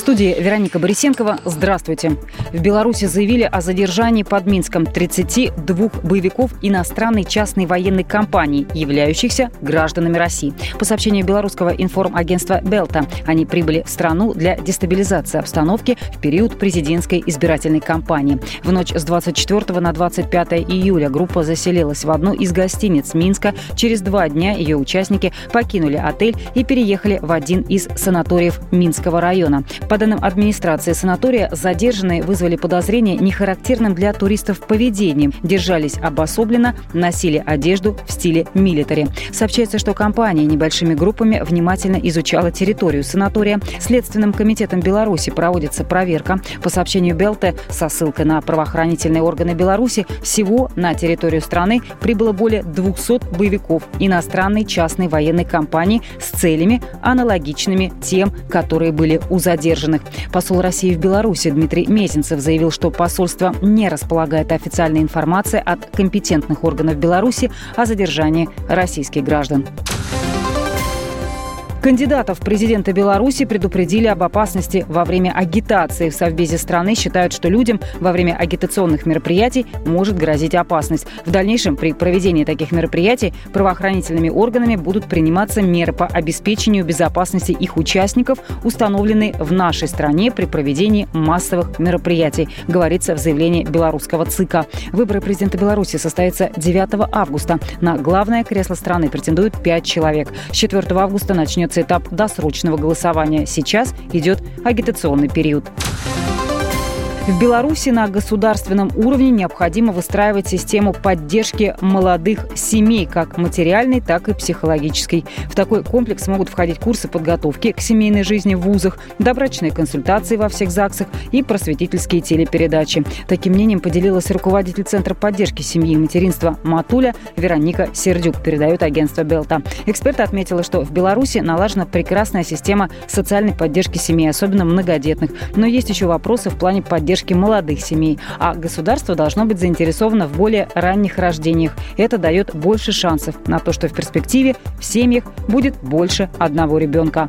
студии Вероника Борисенкова. Здравствуйте. В Беларуси заявили о задержании под Минском 32 боевиков иностранной частной военной компании, являющихся гражданами России. По сообщению белорусского информагентства «Белта», они прибыли в страну для дестабилизации обстановки в период президентской избирательной кампании. В ночь с 24 на 25 июля группа заселилась в одну из гостиниц Минска. Через два дня ее участники покинули отель и переехали в один из санаториев Минского района. Под данным администрации санатория, задержанные вызвали подозрение нехарактерным для туристов поведением, держались обособленно, носили одежду в стиле милитари. Сообщается, что компания небольшими группами внимательно изучала территорию санатория. Следственным комитетом Беларуси проводится проверка. По сообщению Белте, со ссылкой на правоохранительные органы Беларуси, всего на территорию страны прибыло более 200 боевиков иностранной частной военной компании с целями, аналогичными тем, которые были у задержанных задержанных. Посол России в Беларуси Дмитрий Мезенцев заявил, что посольство не располагает официальной информацией от компетентных органов Беларуси о задержании российских граждан. Кандидатов в президенты Беларуси предупредили об опасности во время агитации. В Совбезе страны считают, что людям во время агитационных мероприятий может грозить опасность. В дальнейшем при проведении таких мероприятий правоохранительными органами будут приниматься меры по обеспечению безопасности их участников, установленные в нашей стране при проведении массовых мероприятий, говорится в заявлении белорусского ЦИКа. Выборы президента Беларуси состоятся 9 августа. На главное кресло страны претендуют 5 человек. С 4 августа начнет начнется этап досрочного голосования. Сейчас идет агитационный период. В Беларуси на государственном уровне необходимо выстраивать систему поддержки молодых семей, как материальной, так и психологической. В такой комплекс могут входить курсы подготовки к семейной жизни в вузах, добрачные консультации во всех ЗАГСах и просветительские телепередачи. Таким мнением поделилась руководитель Центра поддержки семьи и материнства «Матуля» Вероника Сердюк, передает агентство «Белта». Эксперт отметила, что в Беларуси налажена прекрасная система социальной поддержки семей, особенно многодетных. Но есть еще вопросы в плане поддержки поддержки молодых семей, а государство должно быть заинтересовано в более ранних рождениях. Это дает больше шансов на то, что в перспективе в семьях будет больше одного ребенка.